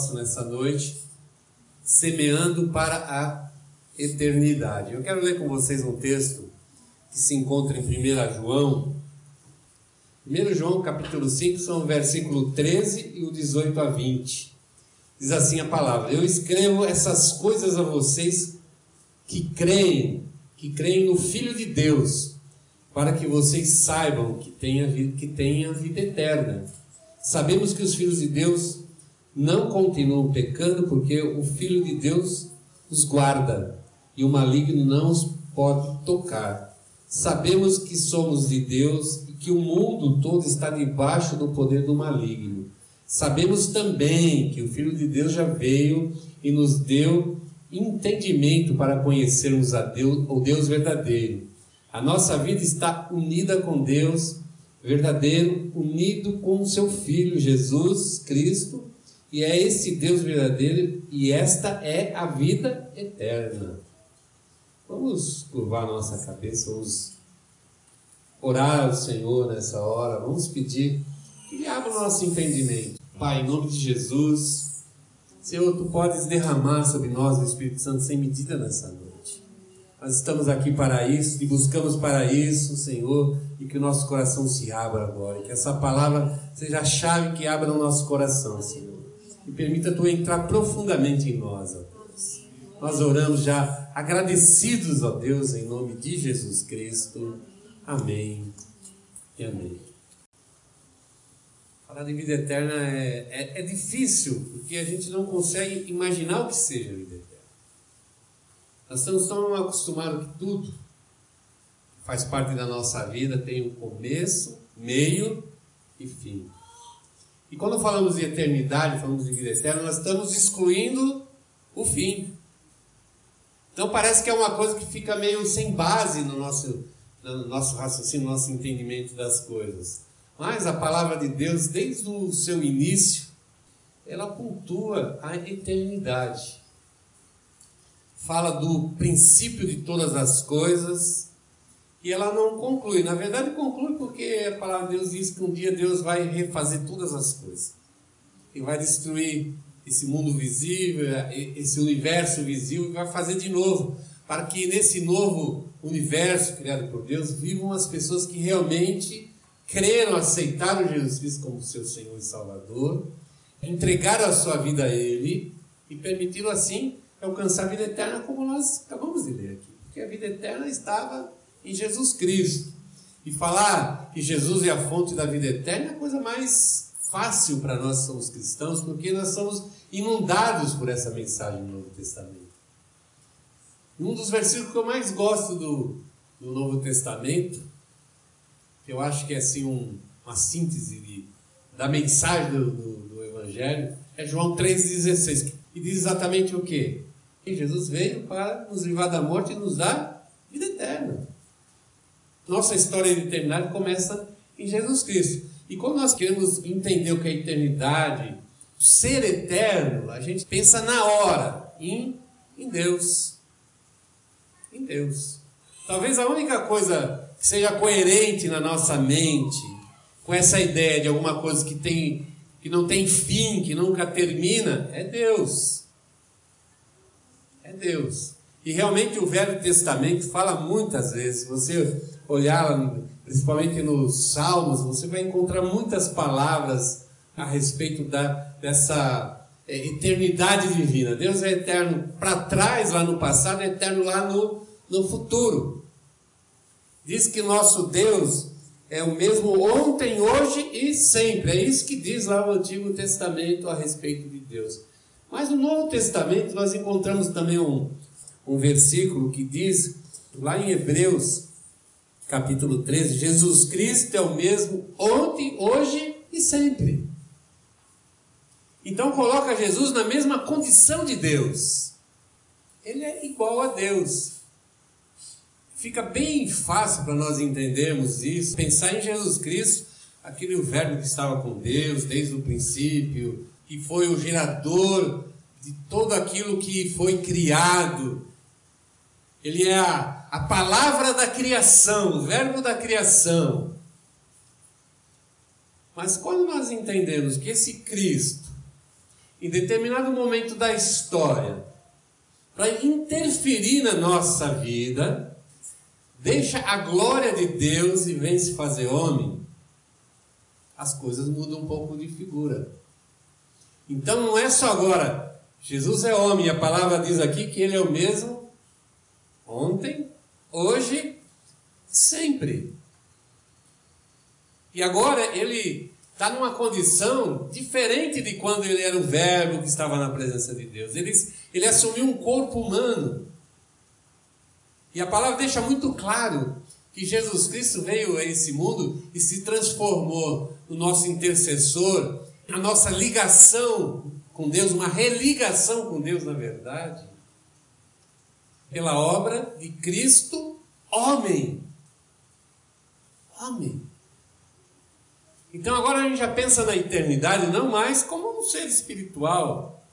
propósito nessa noite, semeando para a eternidade. Eu quero ler com vocês um texto que se encontra em 1 João. 1 João capítulo 5 são o versículo 13 e o 18 a 20. Diz assim a palavra: Eu escrevo essas coisas a vocês que creem, que creem no Filho de Deus, para que vocês saibam que tem a vida, que tem a vida eterna. Sabemos que os filhos de Deus não continuam pecando porque o Filho de Deus os guarda e o maligno não os pode tocar. Sabemos que somos de Deus e que o mundo todo está debaixo do poder do maligno. Sabemos também que o Filho de Deus já veio e nos deu entendimento para conhecermos a Deus, o Deus verdadeiro. A nossa vida está unida com Deus verdadeiro, unido com o seu Filho Jesus Cristo, e é esse Deus verdadeiro, e esta é a vida eterna. Vamos curvar nossa cabeça, vamos orar ao Senhor nessa hora, vamos pedir que Ele abra o nosso entendimento. Pai, em nome de Jesus, Senhor, Tu podes derramar sobre nós o Espírito Santo sem medida nessa noite. Nós estamos aqui para isso e buscamos para isso, Senhor, e que o nosso coração se abra agora, que essa palavra seja a chave que abra o nosso coração, Senhor. E permita Tu entrar profundamente em nós, ó Deus. Nós oramos já agradecidos, ó Deus, em nome de Jesus Cristo. Amém e amém. Falar de vida eterna é, é, é, difícil, porque a gente não consegue imaginar o que seja a vida eterna. Nós estamos tão acostumados que tudo faz parte da nossa vida tem um começo, meio e fim. E quando falamos de eternidade, falamos de vida eterna, nós estamos excluindo o fim. Então parece que é uma coisa que fica meio sem base no nosso, no nosso raciocínio, no nosso entendimento das coisas. Mas a palavra de Deus, desde o seu início, ela pontua a eternidade. Fala do princípio de todas as coisas e ela não conclui. Na verdade, conclui porque a palavra de Deus diz que um dia Deus vai refazer todas as coisas e vai destruir esse mundo visível, esse universo visível e vai fazer de novo, para que nesse novo universo criado por Deus vivam as pessoas que realmente creram, aceitaram Jesus Cristo como seu Senhor e Salvador, entregaram a sua vida a Ele e permitiram assim alcançar a vida eterna, como nós acabamos de ler aqui. Porque a vida eterna estava em Jesus Cristo. E falar que Jesus é a fonte da vida eterna é a coisa mais fácil para nós somos cristãos, porque nós somos inundados por essa mensagem no Novo Testamento. Um dos versículos que eu mais gosto do, do Novo Testamento que eu acho que é assim um, uma síntese de, da mensagem do, do, do, Evangelho, é João 3,16, que diz exatamente o quê? Que Jesus veio para nos livrar da morte e nos dar vida eterna. Nossa história de eternidade começa em Jesus Cristo. E quando nós queremos entender o que é eternidade, ser eterno, a gente pensa na hora em, em Deus. Em Deus. Talvez a única coisa que seja coerente na nossa mente com essa ideia de alguma coisa que tem que não tem fim, que nunca termina, é Deus. É Deus. E realmente o Velho Testamento fala muitas vezes, se você olhar principalmente nos Salmos, você vai encontrar muitas palavras a respeito da, dessa é, eternidade divina. Deus é eterno para trás, lá no passado, é eterno lá no, no futuro. Diz que nosso Deus é o mesmo ontem, hoje e sempre. É isso que diz lá o Antigo Testamento a respeito de Deus. Mas no Novo Testamento nós encontramos também um, um versículo que diz, lá em Hebreus, capítulo 13, Jesus Cristo é o mesmo ontem, hoje e sempre. Então coloca Jesus na mesma condição de Deus. Ele é igual a Deus. Fica bem fácil para nós entendermos isso, pensar em Jesus Cristo, aquele verbo que estava com Deus desde o princípio, que foi o gerador de tudo aquilo que foi criado. Ele é a, a palavra da criação, o verbo da criação. Mas quando nós entendemos que esse Cristo, em determinado momento da história, para interferir na nossa vida, deixa a glória de Deus e vem se fazer homem, as coisas mudam um pouco de figura. Então não é só agora, Jesus é homem, e a palavra diz aqui que ele é o mesmo ontem, hoje, sempre. E agora ele está numa condição diferente de quando ele era o Verbo que estava na presença de Deus. Ele, ele assumiu um corpo humano. E a palavra deixa muito claro que Jesus Cristo veio a esse mundo e se transformou no nosso intercessor, a nossa ligação com Deus, uma religação com Deus, na verdade, pela obra de Cristo, homem. Homem. Então agora a gente já pensa na eternidade não mais como um ser espiritual.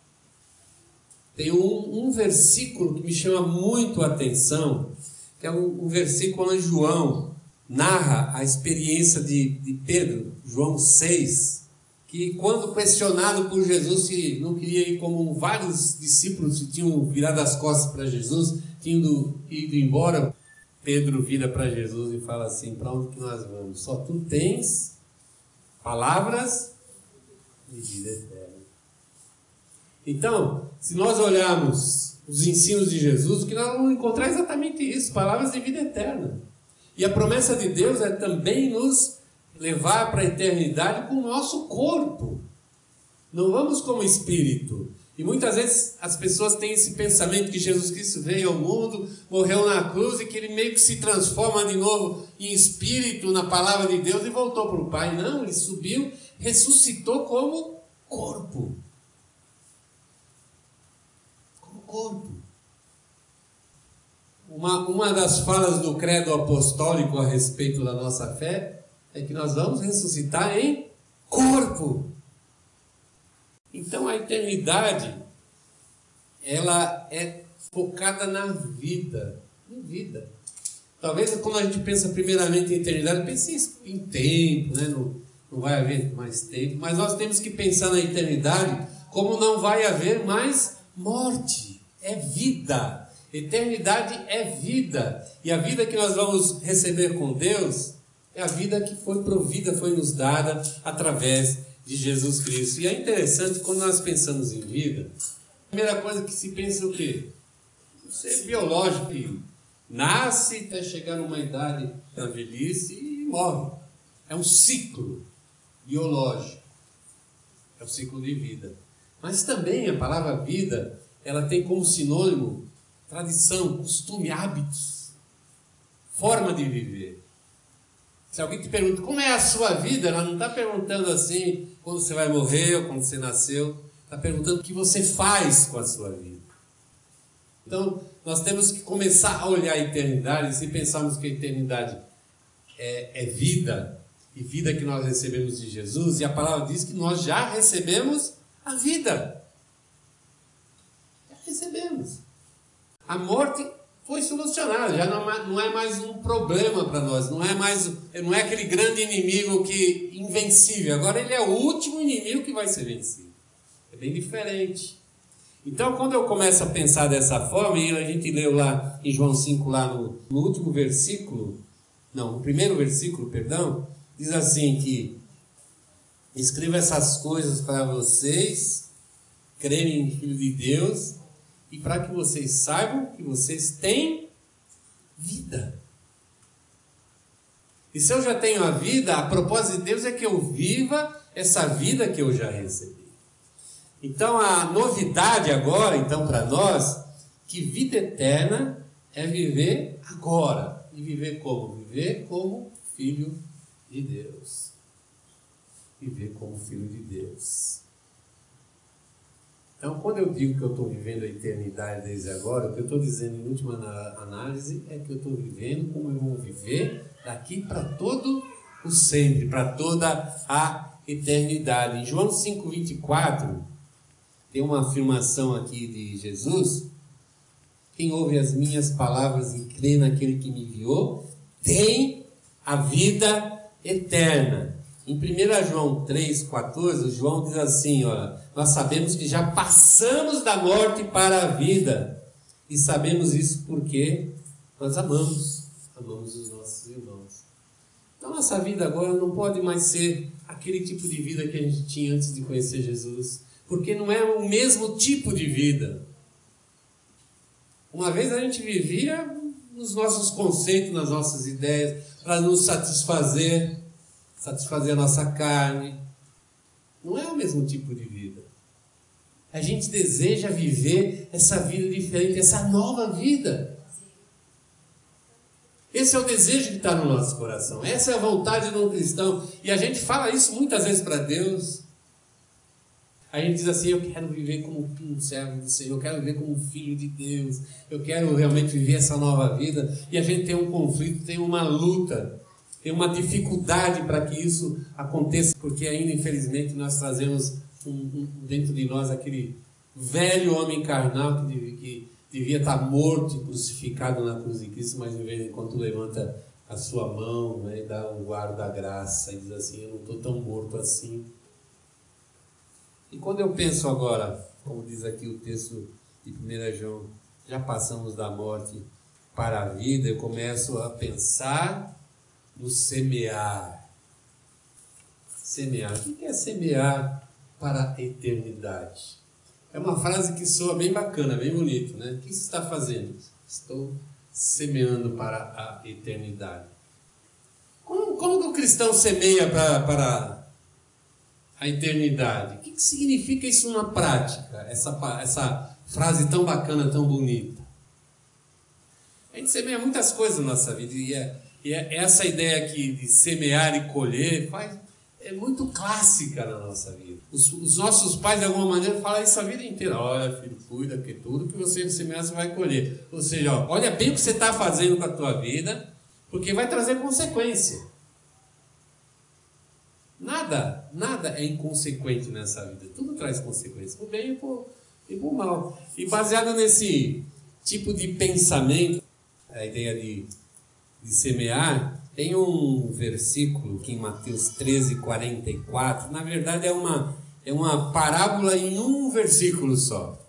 Tem um, um versículo que me chama muito a atenção, que é um, um versículo onde João narra a experiência de, de Pedro, João 6, que quando questionado por Jesus se não queria ir como vários discípulos que tinham virado as costas para Jesus, tinham ido, embora, Pedro vira para Jesus e fala assim: Para onde que nós vamos? Só tu tens palavras de vida eterna. Então, se nós olharmos os ensinos de Jesus, o que nós vamos encontrar é exatamente isso: palavras de vida eterna. E a promessa de Deus é também nos levar para a eternidade com o nosso corpo. Não vamos como espírito. E muitas vezes as pessoas têm esse pensamento que Jesus Cristo veio ao mundo, morreu na cruz e que ele meio que se transforma de novo em espírito na palavra de Deus e voltou para o Pai. Não, ele subiu, ressuscitou como corpo. Como corpo. Uma, uma das falas do credo apostólico a respeito da nossa fé é que nós vamos ressuscitar em corpo. Então a eternidade ela é focada na vida, em vida. Talvez quando a gente pensa primeiramente em eternidade, pense em tempo, né? não, não vai haver mais tempo, mas nós temos que pensar na eternidade como não vai haver mais morte, é vida. Eternidade é vida. E a vida que nós vamos receber com Deus é a vida que foi provida, foi nos dada através de Jesus Cristo. E é interessante quando nós pensamos em vida, a primeira coisa que se pensa é o quê? Ser biológico que nasce até chegar numa idade da velhice e morre. É um ciclo biológico. É o ciclo de vida. Mas também a palavra vida, ela tem como sinônimo tradição, costume, hábitos, forma de viver. Se alguém te pergunta como é a sua vida, ela não está perguntando assim quando você vai morrer ou quando você nasceu. Está perguntando o que você faz com a sua vida. Então, nós temos que começar a olhar a eternidade. Se pensarmos que a eternidade é, é vida, e vida que nós recebemos de Jesus, e a palavra diz que nós já recebemos a vida. Já recebemos. A morte foi solucionado, já não é mais um problema para nós, não é mais não é aquele grande inimigo que invencível. Agora ele é o último inimigo que vai ser vencido. É bem diferente. Então, quando eu começo a pensar dessa forma, e a gente leu lá em João 5, lá no, no último versículo, não, no primeiro versículo, perdão, diz assim que escreva essas coisas para vocês crerem em Filho de Deus e para que vocês saibam que vocês têm vida. E se eu já tenho a vida, a propósito de Deus é que eu viva essa vida que eu já recebi. Então a novidade agora, então para nós, que vida eterna é viver agora. E viver como? Viver como filho de Deus. Viver como filho de Deus. Então, quando eu digo que eu estou vivendo a eternidade desde agora, o que eu estou dizendo em última análise é que eu estou vivendo como eu vou viver daqui para todo o sempre, para toda a eternidade. Em João 5,24, tem uma afirmação aqui de Jesus: Quem ouve as minhas palavras e crê naquele que me enviou, tem a vida eterna Em 1 João 3,14, João diz assim: nós sabemos que já passamos da morte para a vida. E sabemos isso porque nós amamos, amamos os nossos irmãos. Então, nossa vida agora não pode mais ser aquele tipo de vida que a gente tinha antes de conhecer Jesus, porque não é o mesmo tipo de vida. Uma vez a gente vivia nos nossos conceitos, nas nossas ideias, para nos satisfazer, satisfazer a nossa carne. Não é o mesmo tipo de vida. A gente deseja viver essa vida diferente, essa nova vida. Esse é o desejo que está no nosso coração. Essa é a vontade de um cristão. E a gente fala isso muitas vezes para Deus. A gente diz assim: Eu quero viver como um servo do Senhor, eu quero viver como filho de Deus, eu quero realmente viver essa nova vida. E a gente tem um conflito, tem uma luta, tem uma dificuldade para que isso aconteça, porque ainda, infelizmente, nós trazemos um, um, dentro de nós aquele velho homem carnal que, que devia estar morto e crucificado na cruz de Cristo, mas de vez em quando levanta a sua mão né, e dá um guarda da graça e diz assim: Eu não estou tão morto assim. E quando eu penso agora, como diz aqui o texto de 1 João, já passamos da morte para a vida, eu começo a pensar no semear. Semear. O que é semear para a eternidade? É uma frase que soa bem bacana, bem bonito, né? O que você está fazendo? Estou semeando para a eternidade. Como, como que o cristão semeia para, para a eternidade. O que, que significa isso na prática? Essa, essa frase tão bacana, tão bonita. A gente semeia muitas coisas na nossa vida e, é, e é essa ideia aqui de semear e colher faz, é muito clássica na nossa vida. Os, os, nossos pais, de alguma maneira, falam isso a vida inteira. Olha, filho, cuida, que tudo que você semear, você vai colher. Ou seja, ó, olha bem o que você está fazendo com a tua vida, porque vai trazer consequência. Nada, nada é inconsequente nessa vida. Tudo traz consequências, por bem e por, por mal. E baseado nesse tipo de pensamento, a ideia de, de semear, tem um versículo que em Mateus 13, 44, na verdade é uma, é uma parábola em um versículo só.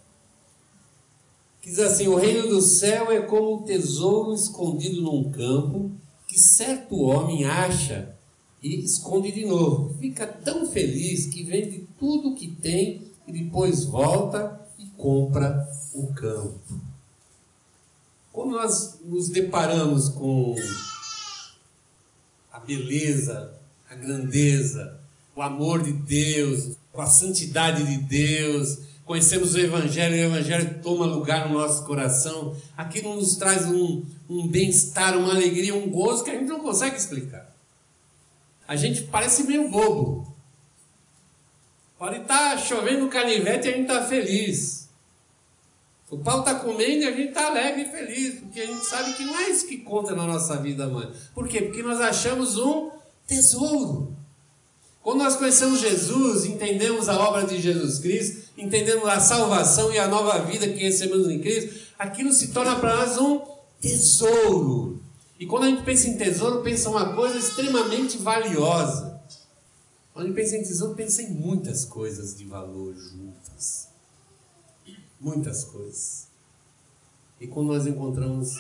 Diz assim: O reino do céu é como um tesouro escondido num campo que certo homem acha e esconde de novo. Fica tão feliz que vende tudo que tem e depois volta e compra o campo. Quando nós nos deparamos com a beleza, a grandeza, o amor de Deus, com a santidade de Deus, conhecemos o Evangelho e o Evangelho toma lugar no nosso coração, aquilo nos traz um, um bem-estar, uma alegria, um gozo que a gente não consegue explicar a gente parece meio bobo. Pode estar tá chovendo canivete e a gente está feliz. O pau está comendo e a gente está alegre e feliz, porque a gente sabe que não é isso que conta na nossa vida, mãe. Por quê? Porque nós achamos um tesouro. Quando nós conhecemos Jesus, entendemos a obra de Jesus Cristo, entendemos a salvação e a nova vida que recebemos em Cristo, aquilo se torna para nós um tesouro. E quando a gente pensa em tesouro, pensa uma coisa extremamente valiosa. Quando a gente pensa em tesouro, pensa em muitas coisas de valor juntas. Muitas coisas. E quando nós encontramos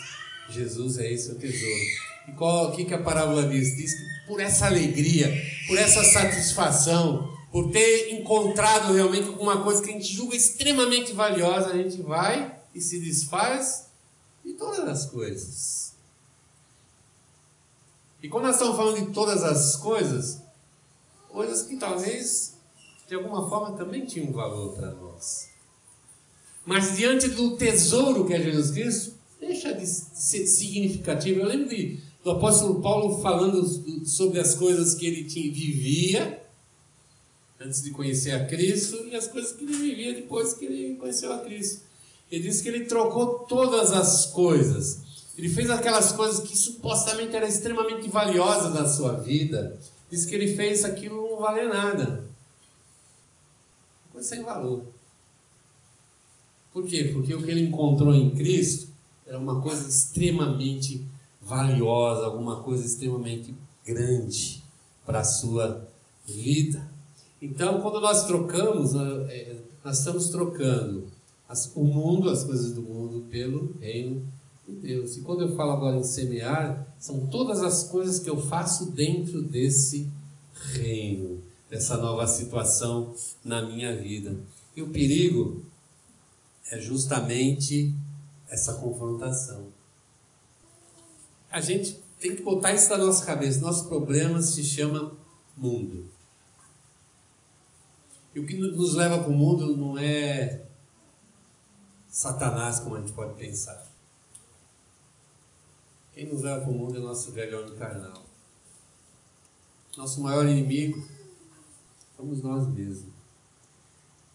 Jesus, é esse o tesouro. E o que, que a parábola diz? Diz que por essa alegria, por essa satisfação, por ter encontrado realmente alguma coisa que a gente julga extremamente valiosa, a gente vai e se desfaz de todas as coisas. E quando nós estamos falando de todas as coisas, coisas que talvez de alguma forma também tinham valor para nós. Mas diante do tesouro que é Jesus Cristo, deixa de ser significativo. Eu lembro de, do apóstolo Paulo falando sobre as coisas que ele tinha, vivia antes de conhecer a Cristo e as coisas que ele vivia depois que ele conheceu a Cristo. Ele disse que ele trocou todas as coisas ele fez aquelas coisas que supostamente eram extremamente valiosas na sua vida. Diz que ele fez aquilo não valer nada. Coisa sem valor. Por quê? Porque o que ele encontrou em Cristo era uma coisa extremamente valiosa, alguma coisa extremamente grande para a sua vida. Então, quando nós trocamos, nós estamos trocando o mundo, as coisas do mundo, pelo reino de Deus. E quando eu falo agora em semear, são todas as coisas que eu faço dentro desse reino, dessa nova situação na minha vida. E o perigo é justamente essa confrontação. A gente tem que botar isso na nossa cabeça. Nosso problema se chama mundo. E o que nos leva para o mundo não é Satanás, como a gente pode pensar. Quem nos leva para o mundo é nosso velho homem carnal. Nosso maior inimigo somos nós mesmos.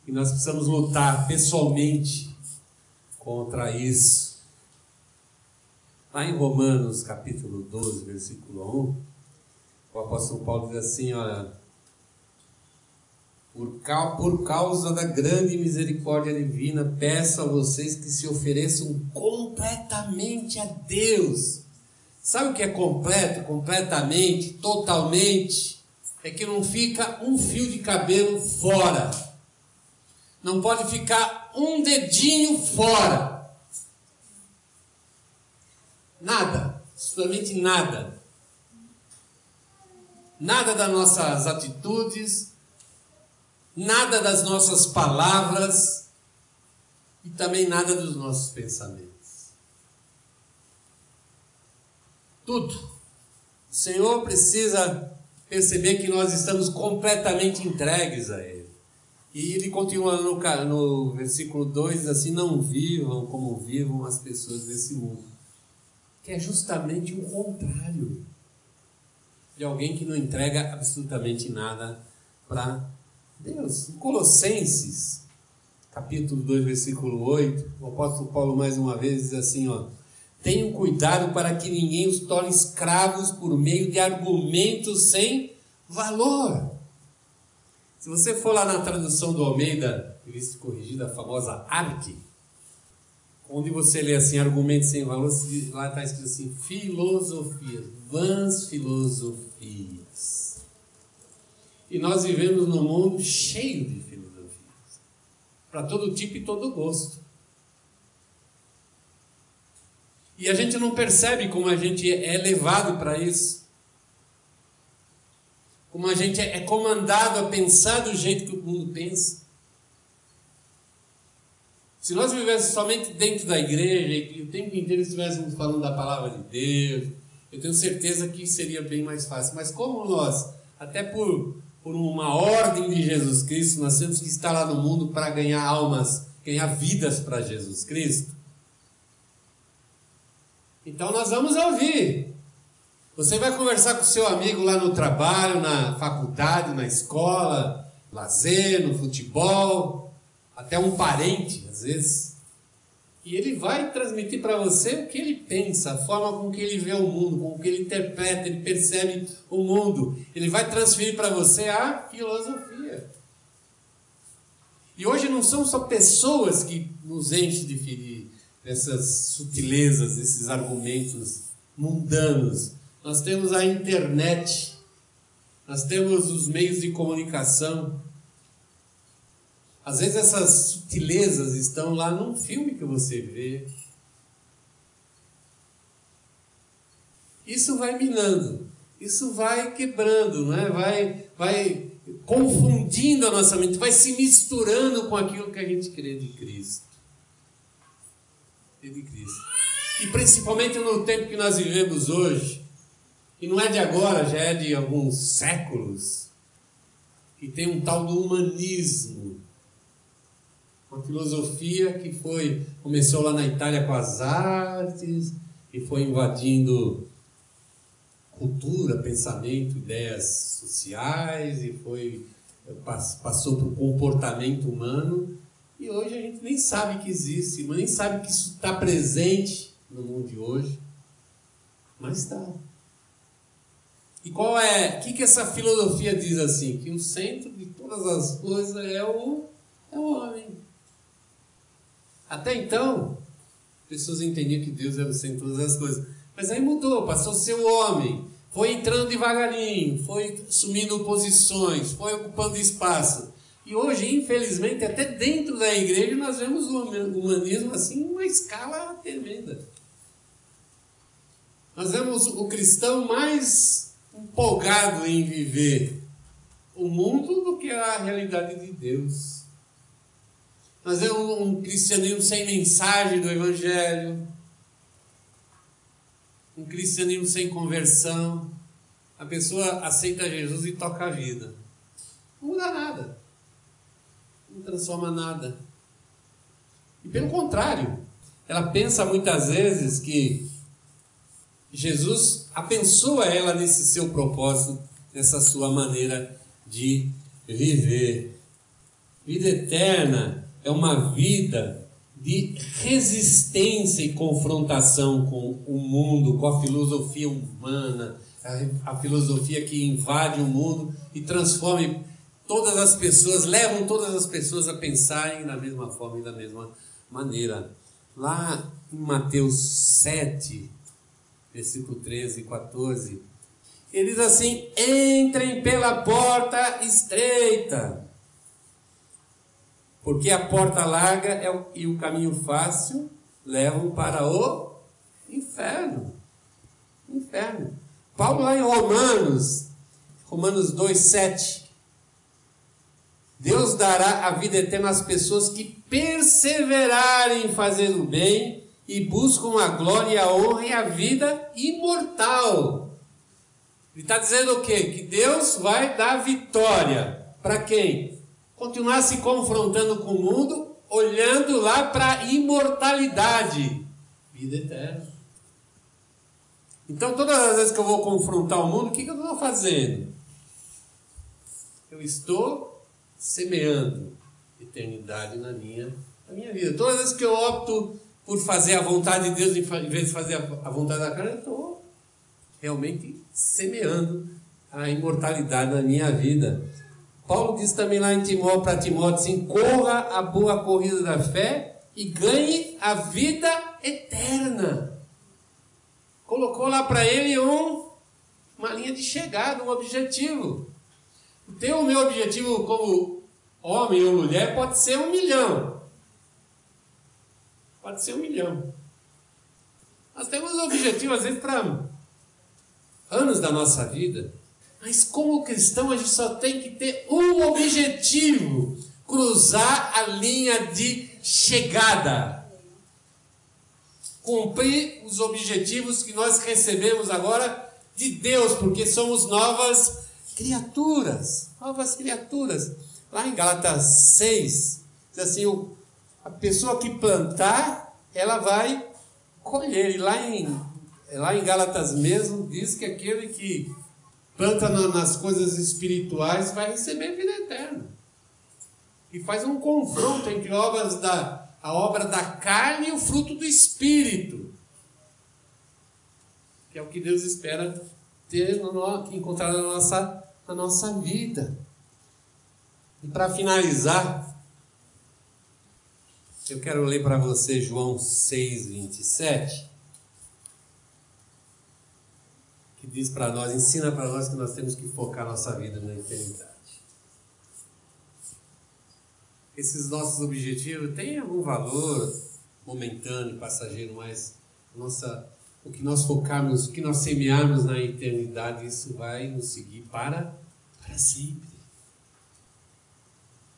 E nós precisamos lutar pessoalmente contra isso. Lá em Romanos capítulo 12, versículo 1, o apóstolo Paulo diz assim: olha, por, por causa da grande misericórdia divina, peço a vocês que se ofereçam completamente a Deus. Sabe o que é completo? Completamente, totalmente. É que não fica um fio de cabelo fora. Não pode ficar um dedinho fora. Nada, absolutamente nada. Nada das nossas atitudes, nada das nossas palavras e também nada dos nossos pensamentos. Tudo. O Senhor precisa perceber que nós estamos completamente entregues a Ele. E ele continua no, no versículo 2 assim: Não vivam como vivam as pessoas desse mundo. Que é justamente o contrário de alguém que não entrega absolutamente nada para Deus. Em Colossenses, capítulo 2, versículo 8, o apóstolo Paulo mais uma vez diz assim, ó: Tenham cuidado para que ninguém os torne escravos por meio de argumentos sem valor. Se você for lá na tradução do Almeida, revista corrigida, a famosa ARC, onde você lê assim, argumentos sem valor, lá está escrito assim, filosofias, vãs filosofias. E nós vivemos num mundo cheio de filosofias, para todo tipo e todo gosto. E a gente não percebe como a gente é levado para isso. Como a gente é comandado a pensar do jeito que o mundo pensa. Se nós vivêssemos somente dentro da igreja e o tempo inteiro estivéssemos falando da palavra de Deus, eu tenho certeza que seria bem mais fácil. Mas como nós, até por por uma ordem de Jesus Cristo, nós temos que estar lá no mundo para ganhar almas, ganhar vidas para Jesus Cristo. Então nós vamos ouvir. Você vai conversar com seu amigo lá no trabalho, na faculdade, na escola, lazer, no futebol, até um parente, às vezes. E ele vai transmitir para você o que ele pensa, a forma com que ele vê o mundo, com que ele interpreta, ele percebe o mundo. Ele vai transferir para você a filosofia. E hoje não são só pessoas que nos enchem de ferir essas sutilezas, esses argumentos mundanos. Nós temos a internet, nós temos os meios de comunicação, às vezes essas sutilezas estão lá num filme que você vê. Isso vai minando, isso vai quebrando, né? vai, vai confundindo a nossa mente, vai se misturando com aquilo que a gente crê de Cristo. Crê de Cristo. E principalmente no tempo que nós vivemos hoje, e não é de agora, já é de alguns séculos, que tem um tal do humanismo. Uma filosofia que foi começou lá na Itália com as artes e foi invadindo cultura, pensamento, ideias sociais e foi passou para o comportamento humano. E hoje a gente nem sabe que existe, nem sabe que isso está presente no mundo de hoje, mas está. E qual é? O que, que essa filosofia diz assim? Que o centro de todas as coisas é o, é o homem. Até então, pessoas entendiam que Deus era o centro de todas as coisas. Mas aí mudou, passou a ser o homem. foi entrando devagarinho, foi assumindo posições, foi ocupando espaço. E hoje, infelizmente, até dentro da igreja nós vemos o humanismo assim, uma escala tremenda. Nós vemos o cristão mais empolgado em viver o mundo do que a realidade de Deus. Nós vemos um cristianismo sem mensagem do Evangelho, um cristianismo sem conversão. A pessoa aceita Jesus e toca a vida. Não muda nada. Não transforma nada. E pelo contrário, ela pensa muitas vezes que Jesus abençoa ela nesse seu propósito, nessa sua maneira de viver. Vida eterna é uma vida de resistência e confrontação com o mundo, com a filosofia humana, a, a filosofia que invade o mundo e transforma todas as pessoas, levam todas as pessoas a pensarem da mesma forma e da mesma maneira. Lá em Mateus 7, versículo 13 e 14, ele diz assim: entrem pela porta estreita porque a porta larga é o, e o caminho fácil levam para o inferno. Inferno. Paulo lá em Romanos, Romanos 2, 7. Deus dará a vida eterna às pessoas que perseverarem em fazer o bem e buscam a glória, a honra e a vida imortal. Ele está dizendo o quê? Que Deus vai dar vitória. Para quem? continuar se confrontando com o mundo, olhando lá para a imortalidade, vida eterna. Então, todas as vezes que eu vou confrontar o mundo, o que, que eu estou fazendo? Eu estou semeando eternidade na minha, na minha vida. Todas as vezes que eu opto por fazer a vontade de Deus em vez de fazer a vontade da carne, eu estou realmente semeando a imortalidade na minha vida. Paulo diz também lá em Timóteo para Timóteo assim: corra a boa corrida da fé e ganhe a vida eterna. Colocou lá para ele um, uma linha de chegada, um objetivo. O teu o meu objetivo como homem ou mulher pode ser um milhão. Pode ser um milhão. Nós temos objetivo, às vezes, para anos da nossa vida. Mas como cristão, a gente só tem que ter um objetivo: cruzar a linha de chegada. Cumprir os objetivos que nós recebemos agora de Deus, porque somos novas criaturas. Novas criaturas. Lá em Gálatas 6, diz assim: a pessoa que plantar, ela vai colher. E lá em, lá em Gálatas mesmo, diz que aquele que planta nas coisas espirituais, vai receber vida eterna. E faz um confronto entre obras da, a obra da carne e o fruto do espírito. Que é o que Deus espera ter no, encontrar na nossa, na nossa vida. E para finalizar, eu quero ler para você João 6, 27. que diz para nós, ensina para nós que nós temos que focar nossa vida na eternidade. Esses nossos objetivos têm algum valor momentâneo, passageiro, mas nossa, o que nós focarmos, o que nós semearmos na eternidade, isso vai nos seguir para, para sempre.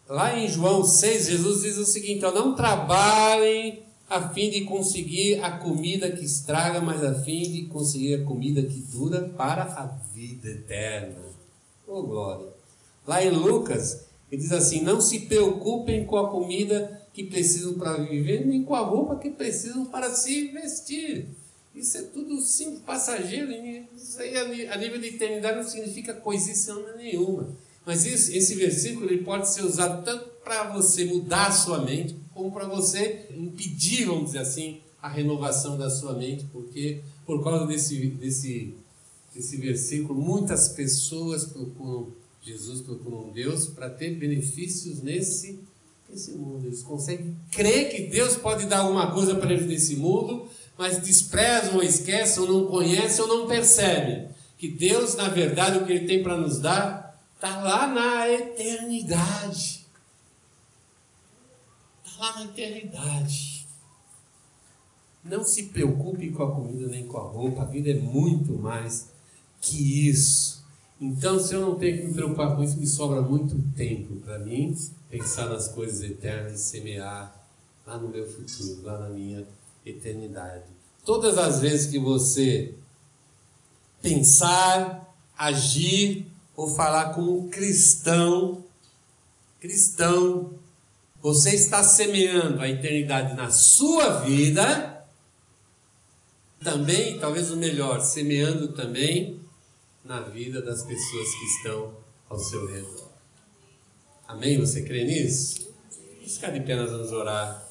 Lá em João 6, Jesus diz o seguinte: não trabalhem a fim de conseguir a comida que estraga, mas a fim de conseguir a comida que dura para a vida eterna. Oh glória! Lá em Lucas, ele diz assim: Não se preocupem com a comida que precisam para viver, nem com a roupa que precisam para se vestir. Isso é tudo simples, passageiro. Isso aí a nível de eternidade não significa coisíssima nenhuma. Mas isso, esse versículo ele pode ser usado tanto para você mudar a sua mente, como para você impedir, vamos dizer assim, a renovação da sua mente, porque por causa desse, desse, desse versículo, muitas pessoas procuram Jesus, procuram Deus para ter benefícios nesse, nesse mundo. Eles conseguem crer que Deus pode dar alguma coisa para eles nesse mundo, mas desprezam ou esquecem, ou não conhecem ou não percebem Que Deus, na verdade, o que Ele tem para nos dar, está lá na eternidade. Está lá na eternidade. Não se preocupe com a comida nem com a roupa, a vida é muito mais que isso. Então, se eu não tenho que me preocupar com isso, me sobra muito tempo para mim pensar nas coisas eternas e semear lá no meu futuro, lá na minha eternidade. Todas as vezes que você pensar, agir ou falar como um cristão, cristão, você está semeando a eternidade na sua vida, também, talvez o melhor, semeando também na vida das pessoas que estão ao seu redor. Amém? Você crê nisso? Ficar de pé, nós vamos orar.